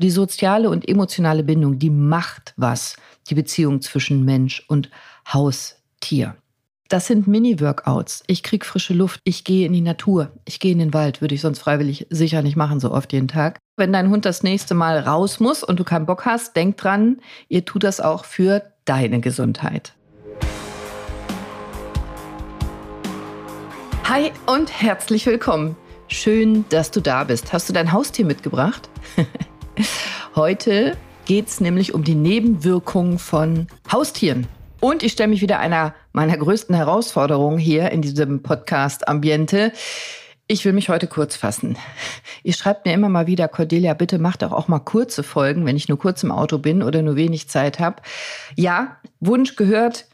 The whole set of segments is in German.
Die soziale und emotionale Bindung, die macht was, die Beziehung zwischen Mensch und Haustier. Das sind Mini-Workouts. Ich kriege frische Luft, ich gehe in die Natur, ich gehe in den Wald, würde ich sonst freiwillig sicher nicht machen, so oft jeden Tag. Wenn dein Hund das nächste Mal raus muss und du keinen Bock hast, denk dran, ihr tut das auch für deine Gesundheit. Hi und herzlich willkommen. Schön, dass du da bist. Hast du dein Haustier mitgebracht? Heute geht es nämlich um die Nebenwirkungen von Haustieren. Und ich stelle mich wieder einer meiner größten Herausforderungen hier in diesem Podcast Ambiente. Ich will mich heute kurz fassen. Ihr schreibt mir immer mal wieder, Cordelia, bitte mach doch auch mal kurze Folgen, wenn ich nur kurz im Auto bin oder nur wenig Zeit habe. Ja, Wunsch gehört.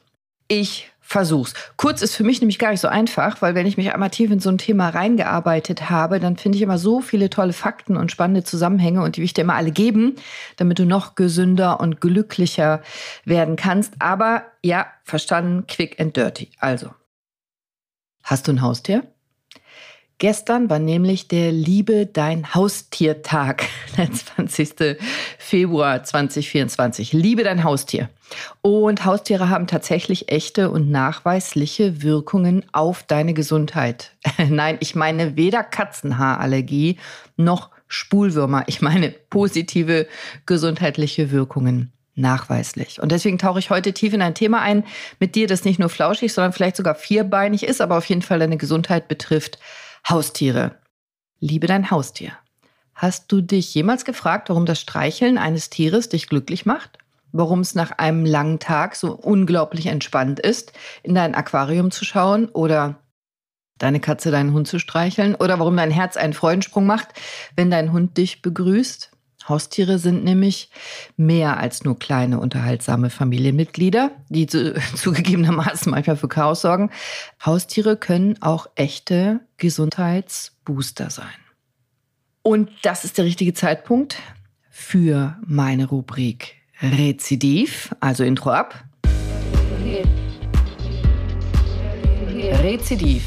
Ich versuch's. Kurz ist für mich nämlich gar nicht so einfach, weil wenn ich mich einmal tief in so ein Thema reingearbeitet habe, dann finde ich immer so viele tolle Fakten und spannende Zusammenhänge und die will ich dir immer alle geben, damit du noch gesünder und glücklicher werden kannst. Aber ja, verstanden, quick and dirty. Also, hast du ein Haustier? Gestern war nämlich der Liebe dein Haustiertag, der 20. Februar 2024. Liebe dein Haustier. Und Haustiere haben tatsächlich echte und nachweisliche Wirkungen auf deine Gesundheit. Nein, ich meine weder Katzenhaarallergie noch Spulwürmer. Ich meine positive gesundheitliche Wirkungen nachweislich. Und deswegen tauche ich heute tief in ein Thema ein mit dir, das nicht nur flauschig, sondern vielleicht sogar vierbeinig ist, aber auf jeden Fall deine Gesundheit betrifft. Haustiere. Liebe dein Haustier. Hast du dich jemals gefragt, warum das Streicheln eines Tieres dich glücklich macht? Warum es nach einem langen Tag so unglaublich entspannt ist, in dein Aquarium zu schauen oder deine Katze deinen Hund zu streicheln oder warum dein Herz einen Freudensprung macht, wenn dein Hund dich begrüßt? Haustiere sind nämlich mehr als nur kleine unterhaltsame Familienmitglieder, die zu, zugegebenermaßen manchmal für Chaos sorgen. Haustiere können auch echte Gesundheitsbooster sein. Und das ist der richtige Zeitpunkt für meine Rubrik Rezidiv, also Intro ab. Rezidiv.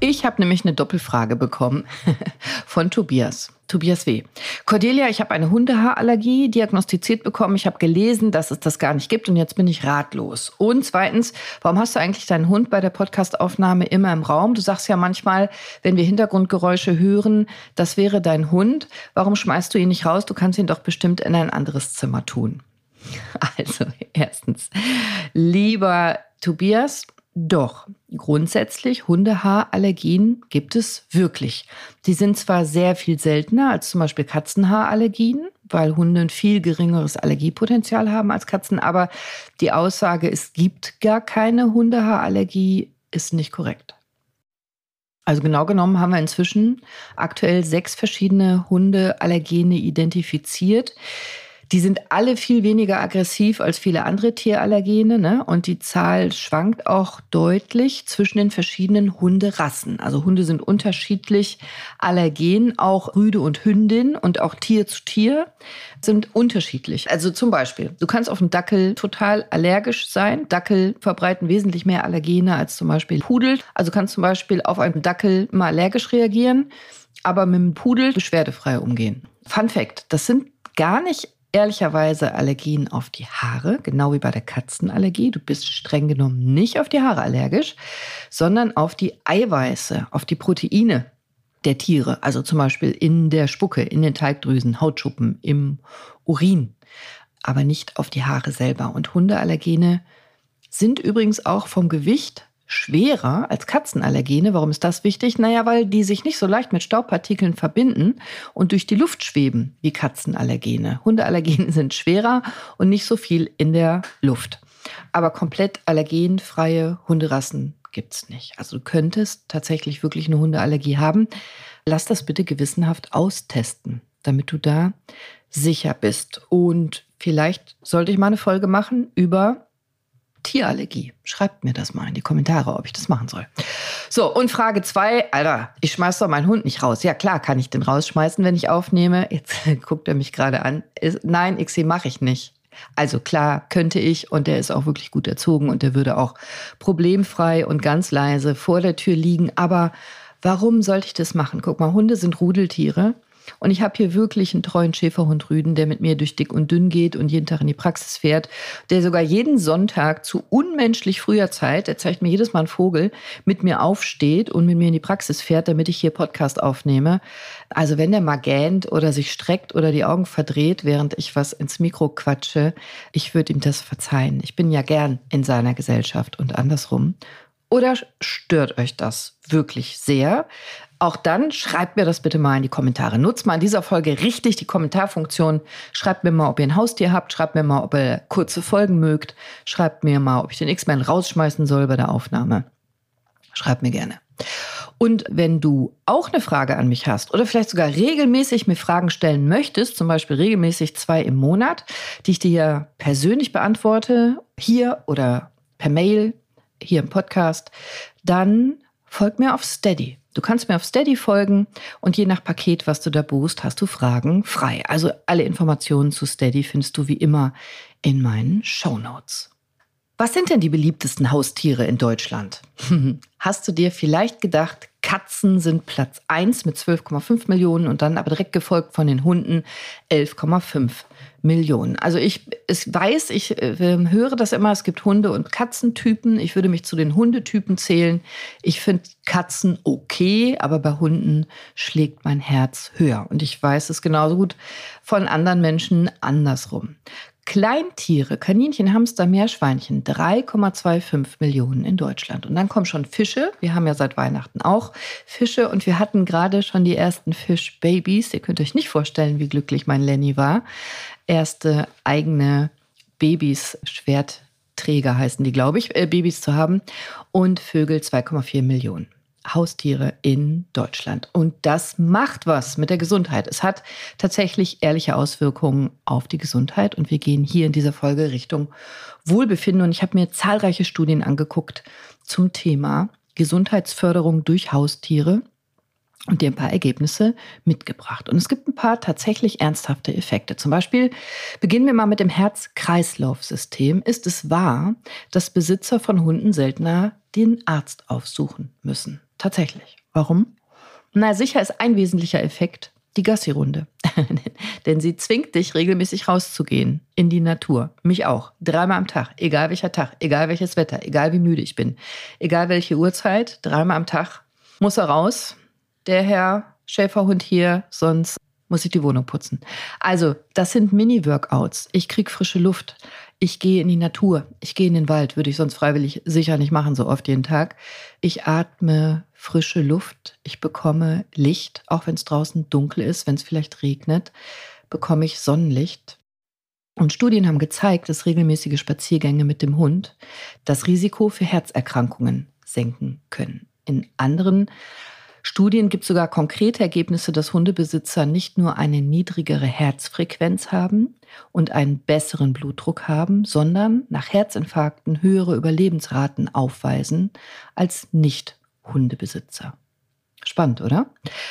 Ich habe nämlich eine Doppelfrage bekommen von Tobias. Tobias W. Cordelia, ich habe eine Hundehaarallergie diagnostiziert bekommen. Ich habe gelesen, dass es das gar nicht gibt und jetzt bin ich ratlos. Und zweitens, warum hast du eigentlich deinen Hund bei der Podcastaufnahme immer im Raum? Du sagst ja manchmal, wenn wir Hintergrundgeräusche hören, das wäre dein Hund. Warum schmeißt du ihn nicht raus? Du kannst ihn doch bestimmt in ein anderes Zimmer tun. Also, erstens, lieber Tobias, doch, grundsätzlich Hundehaarallergien gibt es wirklich. Die sind zwar sehr viel seltener als zum Beispiel Katzenhaarallergien, weil Hunde ein viel geringeres Allergiepotenzial haben als Katzen, aber die Aussage, es gibt gar keine Hundehaarallergie, ist nicht korrekt. Also genau genommen haben wir inzwischen aktuell sechs verschiedene Hundeallergene identifiziert. Die sind alle viel weniger aggressiv als viele andere Tierallergene. Ne? Und die Zahl schwankt auch deutlich zwischen den verschiedenen Hunderassen. Also Hunde sind unterschiedlich allergen, auch Rüde und Hündin und auch Tier zu Tier sind unterschiedlich. Also zum Beispiel, du kannst auf einen Dackel total allergisch sein. Dackel verbreiten wesentlich mehr Allergene als zum Beispiel Pudel. Also kannst zum Beispiel auf einen Dackel mal allergisch reagieren, aber mit einem Pudel beschwerdefrei umgehen. Fun Fact, das sind gar nicht ehrlicherweise Allergien auf die Haare, genau wie bei der Katzenallergie. Du bist streng genommen nicht auf die Haare allergisch, sondern auf die Eiweiße, auf die Proteine der Tiere. Also zum Beispiel in der Spucke, in den Teigdrüsen, Hautschuppen, im Urin. Aber nicht auf die Haare selber. Und Hundeallergene sind übrigens auch vom Gewicht schwerer als Katzenallergene. Warum ist das wichtig? Naja, weil die sich nicht so leicht mit Staubpartikeln verbinden und durch die Luft schweben wie Katzenallergene. Hundeallergene sind schwerer und nicht so viel in der Luft. Aber komplett allergenfreie Hunderassen gibt es nicht. Also du könntest tatsächlich wirklich eine Hundeallergie haben. Lass das bitte gewissenhaft austesten, damit du da sicher bist. Und vielleicht sollte ich mal eine Folge machen über Tierallergie? Schreibt mir das mal in die Kommentare, ob ich das machen soll. So, und Frage zwei, Alter, ich schmeiß doch meinen Hund nicht raus. Ja, klar, kann ich den rausschmeißen, wenn ich aufnehme. Jetzt guckt er mich gerade an. Nein, XC mache ich nicht. Also klar, könnte ich und der ist auch wirklich gut erzogen und der würde auch problemfrei und ganz leise vor der Tür liegen. Aber warum sollte ich das machen? Guck mal, Hunde sind Rudeltiere Und ich habe hier wirklich einen treuen Schäferhund Rüden, der mit mir durch dick und dünn geht und jeden Tag in die Praxis fährt, der sogar jeden Sonntag zu unmenschlich früher Zeit, er zeigt mir jedes Mal einen Vogel, mit mir aufsteht und mit mir in die Praxis fährt, damit ich hier Podcast aufnehme. Also wenn der mal gähnt oder sich streckt oder die Augen verdreht, während ich was ins Mikro quatsche, ich würde ihm das verzeihen. Ich bin ja gern in seiner Gesellschaft und andersrum. Oder stört euch das wirklich sehr? Auch dann schreibt mir das bitte mal in die Kommentare. Nutzt mal in dieser Folge richtig die Kommentarfunktion. Schreibt mir mal, ob ihr ein Haustier habt. Schreibt mir mal, ob ihr kurze Folgen mögt. Schreibt mir mal, ob ich den X-Men rausschmeißen soll bei der Aufnahme. Schreibt mir gerne. Und wenn du auch eine Frage an mich hast oder vielleicht sogar regelmäßig mir Fragen stellen möchtest, zum Beispiel regelmäßig zwei im Monat, die ich dir persönlich beantworte, hier oder per Mail, hier im Podcast, dann folg mir auf Steady. Du kannst mir auf Steady folgen und je nach Paket, was du da buchst, hast du Fragen frei. Also alle Informationen zu Steady findest du wie immer in meinen Show Notes. Was sind denn die beliebtesten Haustiere in Deutschland? Hast du dir vielleicht gedacht, Katzen sind Platz 1 mit 12,5 Millionen und dann aber direkt gefolgt von den Hunden 11,5 Millionen. Also ich es weiß, ich äh, höre das immer, es gibt Hunde- und Katzentypen. Ich würde mich zu den Hundetypen zählen. Ich finde Katzen okay, aber bei Hunden schlägt mein Herz höher. Und ich weiß es genauso gut von anderen Menschen andersrum. Kleintiere, Kaninchen, Hamster, Meerschweinchen, 3,25 Millionen in Deutschland. Und dann kommen schon Fische. Wir haben ja seit Weihnachten auch Fische und wir hatten gerade schon die ersten Fischbabys. Ihr könnt euch nicht vorstellen, wie glücklich mein Lenny war. Erste eigene Babys, Schwertträger heißen die, glaube ich, äh, Babys zu haben. Und Vögel 2,4 Millionen. Haustiere in Deutschland. Und das macht was mit der Gesundheit. Es hat tatsächlich ehrliche Auswirkungen auf die Gesundheit. Und wir gehen hier in dieser Folge Richtung Wohlbefinden. Und ich habe mir zahlreiche Studien angeguckt zum Thema Gesundheitsförderung durch Haustiere und dir ein paar Ergebnisse mitgebracht. Und es gibt ein paar tatsächlich ernsthafte Effekte. Zum Beispiel beginnen wir mal mit dem Herz-Kreislauf-System. Ist es wahr, dass Besitzer von Hunden seltener den Arzt aufsuchen müssen? Tatsächlich. Warum? Na, sicher ist ein wesentlicher Effekt die Gassi-Runde. Denn sie zwingt dich, regelmäßig rauszugehen in die Natur. Mich auch. Dreimal am Tag. Egal welcher Tag, egal welches Wetter, egal wie müde ich bin, egal welche Uhrzeit, dreimal am Tag muss er raus. Der Herr Schäferhund hier, sonst muss ich die Wohnung putzen. Also, das sind Mini-Workouts. Ich krieg frische Luft. Ich gehe in die Natur. Ich gehe in den Wald. Würde ich sonst freiwillig sicher nicht machen, so oft jeden Tag. Ich atme frische Luft. Ich bekomme Licht, auch wenn es draußen dunkel ist, wenn es vielleicht regnet, bekomme ich Sonnenlicht. Und Studien haben gezeigt, dass regelmäßige Spaziergänge mit dem Hund das Risiko für Herzerkrankungen senken können. In anderen Studien gibt sogar konkrete Ergebnisse, dass Hundebesitzer nicht nur eine niedrigere Herzfrequenz haben und einen besseren Blutdruck haben, sondern nach Herzinfarkten höhere Überlebensraten aufweisen als Nicht-Hundebesitzer. Spannend, oder?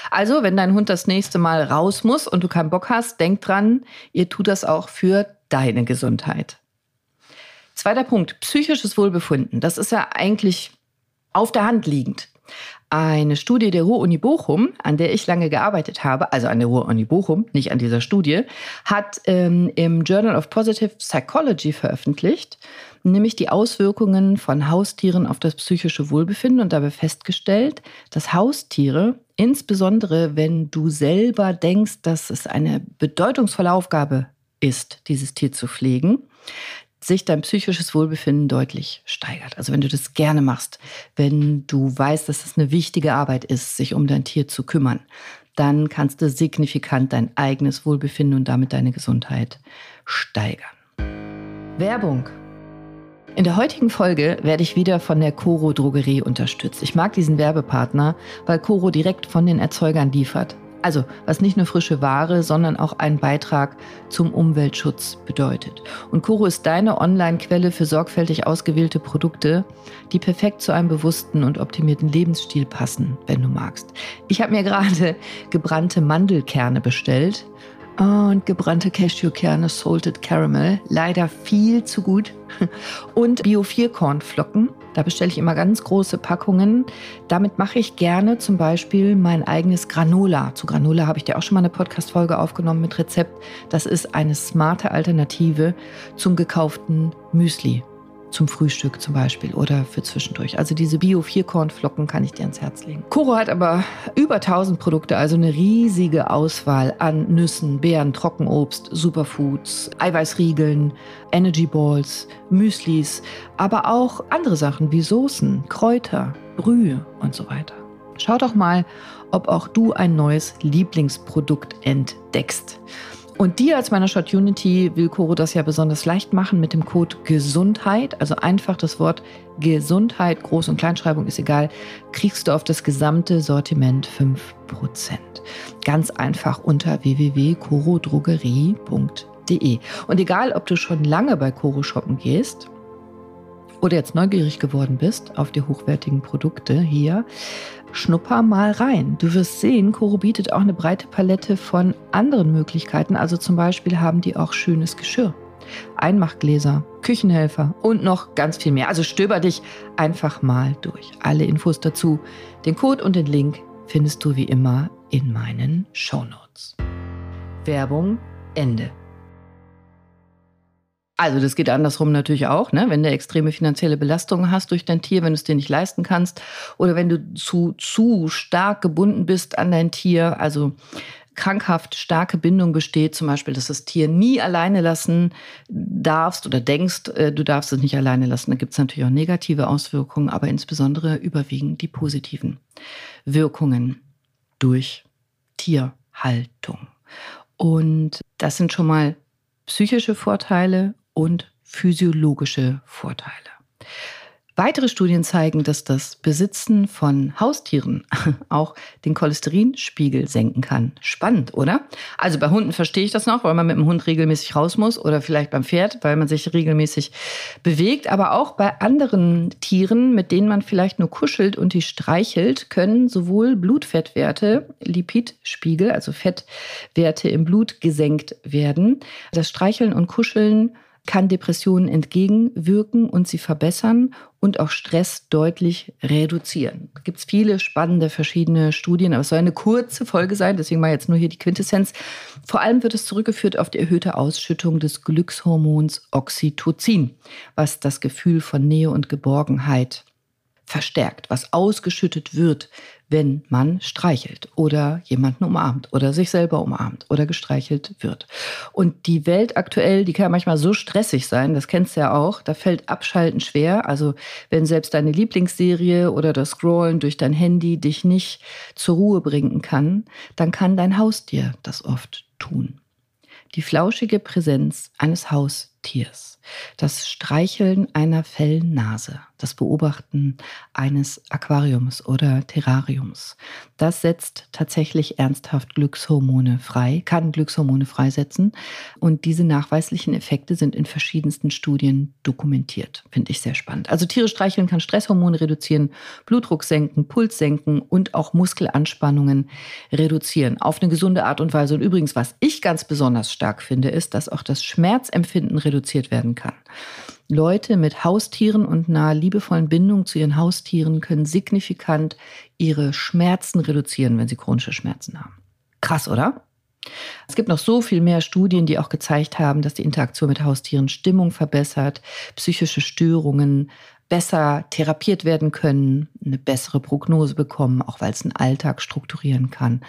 Also, wenn dein Hund das nächste Mal raus muss und du keinen Bock hast, denk dran, ihr tut das auch für deine Gesundheit. Zweiter Punkt, psychisches Wohlbefinden. Das ist ja eigentlich auf der Hand liegend. Eine Studie der Ruhr-Uni Bochum, an der ich lange gearbeitet habe, also an der Ruhr-Uni Bochum, nicht an dieser Studie, hat ähm, im Journal of Positive Psychology veröffentlicht, nämlich die Auswirkungen von Haustieren auf das psychische Wohlbefinden und dabei festgestellt, dass Haustiere, insbesondere wenn du selber denkst, dass es eine bedeutungsvolle Aufgabe ist, dieses Tier zu pflegen, sich dein psychisches Wohlbefinden deutlich steigert. Also wenn du das gerne machst, wenn du weißt, dass es eine wichtige Arbeit ist, sich um dein Tier zu kümmern, dann kannst du signifikant dein eigenes Wohlbefinden und damit deine Gesundheit steigern. Werbung. In der heutigen Folge werde ich wieder von der Coro Drogerie unterstützt. Ich mag diesen Werbepartner, weil Coro direkt von den Erzeugern liefert. Also, was nicht nur frische Ware, sondern auch einen Beitrag zum Umweltschutz bedeutet. Und Koro ist deine Online-Quelle für sorgfältig ausgewählte Produkte, die perfekt zu einem bewussten und optimierten Lebensstil passen, wenn du magst. Ich habe mir gerade gebrannte Mandelkerne bestellt und gebrannte Cashewkerne, Salted Caramel, leider viel zu gut. Und Bio-4-Kornflocken Da bestelle ich immer ganz große Packungen. Damit mache ich gerne zum Beispiel mein eigenes Granola. Zu Granola habe ich dir auch schon mal eine Podcast-Folge aufgenommen mit Rezept. Das ist eine smarte Alternative zum gekauften Müsli zum Frühstück zum Beispiel oder für zwischendurch. Also diese Bio-Vierkornflocken kann ich dir ans Herz legen. Koro hat aber über 1000 Produkte, also eine riesige Auswahl an Nüssen, Beeren, Trockenobst, Superfoods, Eiweißriegeln, Energy Balls, Müslis, aber auch andere Sachen wie Soßen, Kräuter, Brühe und so weiter. Schau doch mal, ob auch du ein neues Lieblingsprodukt entdeckst. Und dir als meiner Short Unity will Coro das ja besonders leicht machen mit dem Code Gesundheit. Also einfach das Wort Gesundheit, Groß- und Kleinschreibung ist egal, kriegst du auf das gesamte Sortiment 5%. Ganz einfach unter www.corodrogerie.de. Und egal, ob du schon lange bei Coro shoppen gehst oder jetzt neugierig geworden bist auf die hochwertigen Produkte hier, schnupper mal rein. Du wirst sehen, Koro bietet auch eine breite Palette von anderen Möglichkeiten. Also zum Beispiel haben die auch schönes Geschirr, Einmachgläser, Küchenhelfer und noch ganz viel mehr. Also stöber dich einfach mal durch. Alle Infos dazu, den Code und den Link findest du wie immer in meinen Shownotes. Werbung Ende. Also das geht andersrum natürlich auch, ne? wenn du extreme finanzielle Belastungen hast durch dein Tier, wenn du es dir nicht leisten kannst oder wenn du zu, zu stark gebunden bist an dein Tier, also krankhaft starke Bindung besteht, zum Beispiel, dass das Tier nie alleine lassen darfst oder denkst, äh, du darfst es nicht alleine lassen. Da gibt es natürlich auch negative Auswirkungen, aber insbesondere überwiegend die positiven Wirkungen durch Tierhaltung. Und das sind schon mal psychische Vorteile und physiologische Vorteile. Weitere Studien zeigen, dass das Besitzen von Haustieren auch den Cholesterinspiegel senken kann. Spannend, oder? Also bei Hunden verstehe ich das noch, weil man mit dem Hund regelmäßig raus muss oder vielleicht beim Pferd, weil man sich regelmäßig bewegt. Aber auch bei anderen Tieren, mit denen man vielleicht nur kuschelt und die streichelt, können sowohl Blutfettwerte, Lipidspiegel, also Fettwerte im Blut gesenkt werden. Das Streicheln und Kuscheln kann Depressionen entgegenwirken und sie verbessern und auch Stress deutlich reduzieren. Da gibt es viele spannende verschiedene Studien, aber es soll eine kurze Folge sein, deswegen mal jetzt nur hier die Quintessenz. Vor allem wird es zurückgeführt auf die erhöhte Ausschüttung des Glückshormons Oxytocin, was das Gefühl von Nähe und Geborgenheit verstärkt, was ausgeschüttet wird, wenn man streichelt oder jemanden umarmt oder sich selber umarmt oder gestreichelt wird. Und die Welt aktuell, die kann ja manchmal so stressig sein, das kennst du ja auch, da fällt Abschalten schwer. Also wenn selbst deine Lieblingsserie oder das Scrollen durch dein Handy dich nicht zur Ruhe bringen kann, dann kann dein Haustier das oft tun. Die flauschige Präsenz eines Haustiers das Streicheln einer Fellnase, das Beobachten eines Aquariums oder Terrariums, das setzt tatsächlich ernsthaft Glückshormone frei, kann Glückshormone freisetzen. Und diese nachweislichen Effekte sind in verschiedensten Studien dokumentiert. Finde ich sehr spannend. Also Tiere streicheln kann Stresshormone reduzieren, Blutdruck senken, Puls senken und auch Muskelanspannungen reduzieren. Auf eine gesunde Art und Weise. Und übrigens, was ich ganz besonders stark finde, ist, dass auch das Schmerzempfinden reduziert werden kann. Leute mit Haustieren und einer liebevollen Bindung zu ihren Haustieren können signifikant ihre Schmerzen reduzieren, wenn sie chronische Schmerzen haben. Krass, oder? Es gibt noch so viel mehr Studien, die auch gezeigt haben, dass die Interaktion mit Haustieren Stimmung verbessert, psychische Störungen besser therapiert werden können, eine bessere Prognose bekommen, auch weil es einen Alltag strukturieren kann.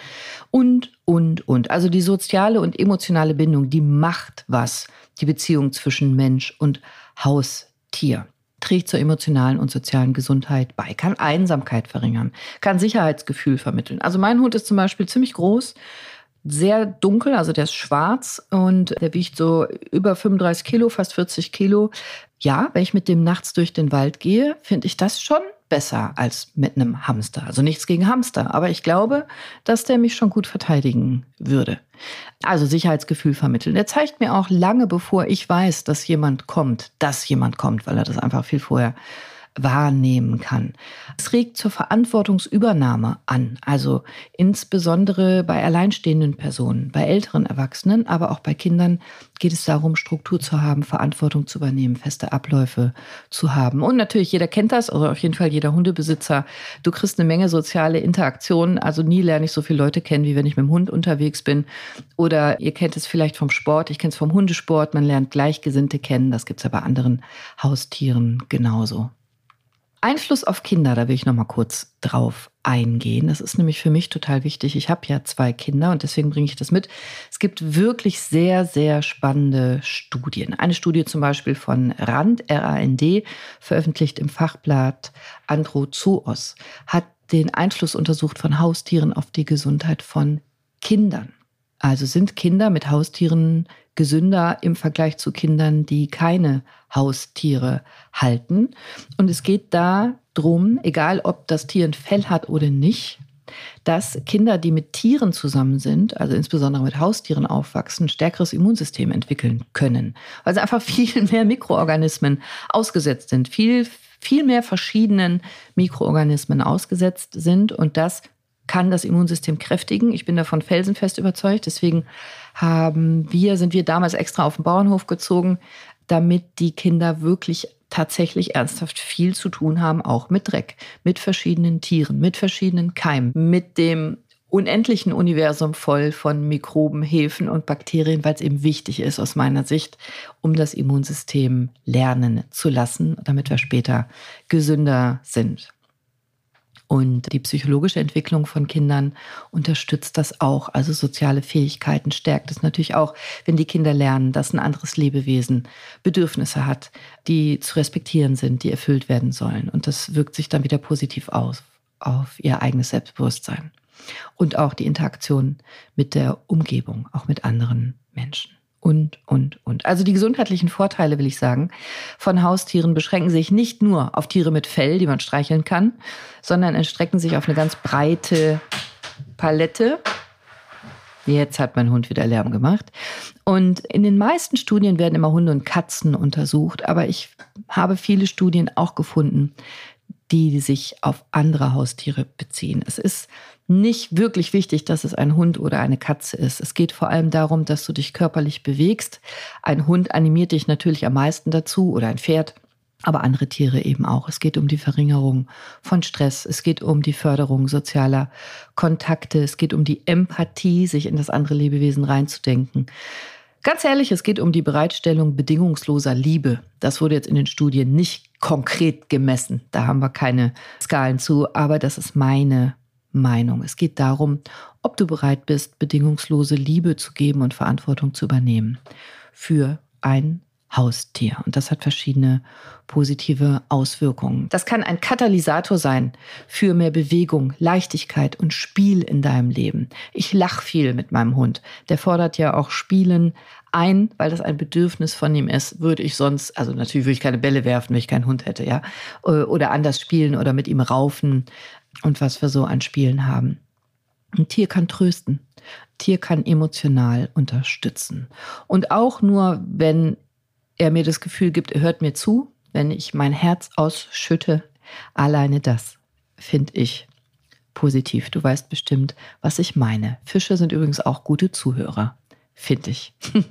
Und, und, und. Also die soziale und emotionale Bindung, die macht was, die Beziehung zwischen Mensch und Haustier trägt zur emotionalen und sozialen Gesundheit bei, kann Einsamkeit verringern, kann Sicherheitsgefühl vermitteln. Also mein Hund ist zum Beispiel ziemlich groß, sehr dunkel, also der ist schwarz und der wiegt so über 35 Kilo, fast 40 Kilo. Ja, wenn ich mit dem nachts durch den Wald gehe, finde ich das schon besser als mit einem Hamster. Also nichts gegen Hamster, aber ich glaube, dass der mich schon gut verteidigen würde. Also Sicherheitsgefühl vermitteln. Der zeigt mir auch lange bevor ich weiß, dass jemand kommt, dass jemand kommt, weil er das einfach viel vorher wahrnehmen kann. Es regt zur Verantwortungsübernahme an, also insbesondere bei alleinstehenden Personen, bei älteren Erwachsenen, aber auch bei Kindern geht es darum, Struktur zu haben, Verantwortung zu übernehmen, feste Abläufe zu haben. Und natürlich, jeder kennt das, also auf jeden Fall jeder Hundebesitzer. Du kriegst eine Menge soziale Interaktionen. Also nie lerne ich so viele Leute kennen, wie wenn ich mit dem Hund unterwegs bin. Oder ihr kennt es vielleicht vom Sport, ich kenne es vom Hundesport. Man lernt Gleichgesinnte kennen. Das gibt es ja bei anderen Haustieren genauso. Einfluss auf Kinder, da will ich noch mal kurz drauf eingehen. Das ist nämlich für mich total wichtig. Ich habe ja zwei Kinder und deswegen bringe ich das mit. Es gibt wirklich sehr, sehr spannende Studien. Eine Studie zum Beispiel von RAND, RAND, veröffentlicht im Fachblatt Androzoos, hat den Einfluss untersucht von Haustieren auf die Gesundheit von Kindern. Also sind Kinder mit Haustieren gesünder im Vergleich zu Kindern, die keine Haustiere halten. Und es geht da drum, egal ob das Tier ein Fell hat oder nicht, dass Kinder, die mit Tieren zusammen sind, also insbesondere mit Haustieren aufwachsen, ein stärkeres Immunsystem entwickeln können, weil sie einfach viel mehr Mikroorganismen ausgesetzt sind, viel, viel mehr verschiedenen Mikroorganismen ausgesetzt sind und das kann das Immunsystem kräftigen. Ich bin davon felsenfest überzeugt. Deswegen haben wir, sind wir damals extra auf den Bauernhof gezogen, damit die Kinder wirklich tatsächlich ernsthaft viel zu tun haben, auch mit Dreck, mit verschiedenen Tieren, mit verschiedenen Keimen, mit dem unendlichen Universum voll von Mikroben, Hefen und Bakterien, weil es eben wichtig ist aus meiner Sicht, um das Immunsystem lernen zu lassen, damit wir später gesünder sind. Und die psychologische Entwicklung von Kindern unterstützt das auch. Also soziale Fähigkeiten stärkt es natürlich auch, wenn die Kinder lernen, dass ein anderes Lebewesen Bedürfnisse hat, die zu respektieren sind, die erfüllt werden sollen. Und das wirkt sich dann wieder positiv aus auf ihr eigenes Selbstbewusstsein. Und auch die Interaktion mit der Umgebung, auch mit anderen Menschen und, und, und. Also die gesundheitlichen Vorteile, will ich sagen, von Haustieren beschränken sich nicht nur auf Tiere mit Fell, die man streicheln kann, sondern erstrecken sich auf eine ganz breite Palette. Jetzt hat mein Hund wieder Lärm gemacht. Und in den meisten Studien werden immer Hunde und Katzen untersucht, aber ich habe viele Studien auch gefunden, die sich auf andere Haustiere beziehen. Es ist nicht wirklich wichtig, dass es ein Hund oder eine Katze ist. Es geht vor allem darum, dass du dich körperlich bewegst. Ein Hund animiert dich natürlich am meisten dazu oder ein Pferd, aber andere Tiere eben auch. Es geht um die Verringerung von Stress, es geht um die Förderung sozialer Kontakte, es geht um die Empathie, sich in das andere Lebewesen reinzudenken. Ganz ehrlich, es geht um die Bereitstellung bedingungsloser Liebe. Das wurde jetzt in den Studien nicht konkret gemessen. Da haben wir keine Skalen zu, aber das ist meine Meinung. Es geht darum, ob du bereit bist, bedingungslose Liebe zu geben und Verantwortung zu übernehmen für ein Haustier. Und das hat verschiedene positive Auswirkungen. Das kann ein Katalysator sein für mehr Bewegung, Leichtigkeit und Spiel in deinem Leben. Ich lache viel mit meinem Hund. Der fordert ja auch Spielen ein, weil das ein Bedürfnis von ihm ist. Würde ich sonst, also natürlich würde ich keine Bälle werfen, wenn ich keinen Hund hätte, ja. Oder anders spielen oder mit ihm raufen und was wir so an Spielen haben. Ein Tier kann trösten. Tier kann emotional unterstützen. Und auch nur, wenn er mir das Gefühl gibt, er hört mir zu, wenn ich mein Herz ausschütte, alleine das finde ich positiv. Du weißt bestimmt, was ich meine. Fische sind übrigens auch gute Zuhörer, finde ich.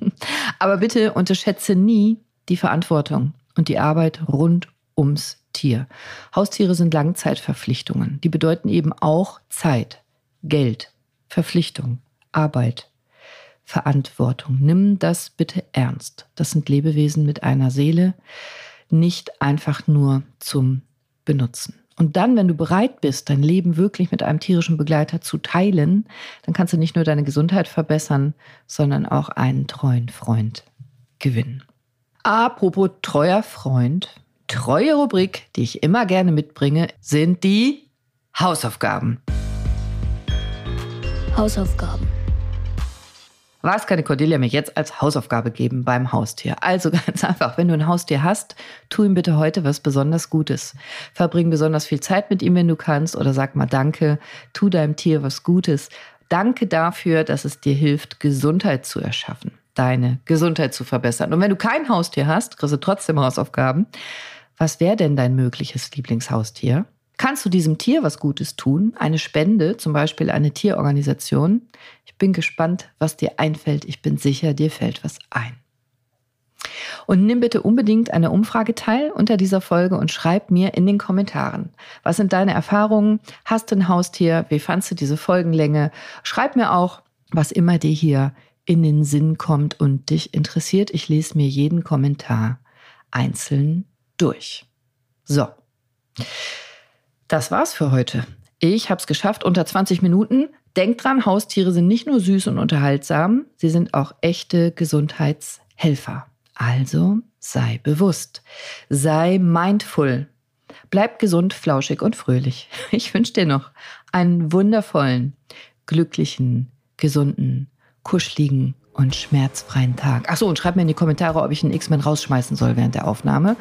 Aber bitte unterschätze nie die Verantwortung und die Arbeit rund ums Tier. Haustiere sind Langzeitverpflichtungen. Die bedeuten eben auch Zeit, Geld, Verpflichtung, Arbeit, Verantwortung. Nimm das bitte ernst. Das sind Lebewesen mit einer Seele, nicht einfach nur zum Benutzen. Und dann, wenn du bereit bist, dein Leben wirklich mit einem tierischen Begleiter zu teilen, dann kannst du nicht nur deine Gesundheit verbessern, sondern auch einen treuen Freund gewinnen. Apropos treuer Freund, treue Rubrik, die ich immer gerne mitbringe, sind die Hausaufgaben. Hausaufgaben. Was kann die Cordelia mir jetzt als Hausaufgabe geben beim Haustier? Also ganz einfach, wenn du ein Haustier hast, tu ihm bitte heute was besonders Gutes. Verbring besonders viel Zeit mit ihm, wenn du kannst, oder sag mal Danke, tu deinem Tier was Gutes. Danke dafür, dass es dir hilft, Gesundheit zu erschaffen, deine Gesundheit zu verbessern. Und wenn du kein Haustier hast, kriegst du trotzdem Hausaufgaben Was wäre denn dein mögliches Lieblingshaustier? Kannst du diesem Tier was Gutes tun? Eine Spende, zum Beispiel eine Tierorganisation? Ich bin gespannt, was dir einfällt. Ich bin sicher, dir fällt was ein. Und nimm bitte unbedingt eine Umfrage teil unter dieser Folge und schreib mir in den Kommentaren. Was sind deine Erfahrungen? Hast du ein Haustier? Wie fandst du diese Folgenlänge? Schreib mir auch, was immer dir hier in den Sinn kommt und dich interessiert. Ich lese mir jeden Kommentar einzeln durch. So. Das war's für heute. Ich habe es geschafft unter 20 Minuten. Denkt dran, Haustiere sind nicht nur süß und unterhaltsam, sie sind auch echte Gesundheitshelfer. Also sei bewusst, sei mindful. Bleib gesund, flauschig und fröhlich. Ich wünsche dir noch einen wundervollen, glücklichen, gesunden, kuscheligen und schmerzfreien Tag. Achso, und schreib mir in die Kommentare, ob ich einen X-Men rausschmeißen soll während der Aufnahme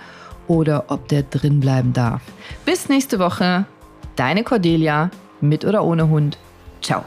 oder ob der drin bleiben darf. Bis nächste Woche. Deine Cordelia, mit oder ohne Hund. Ciao.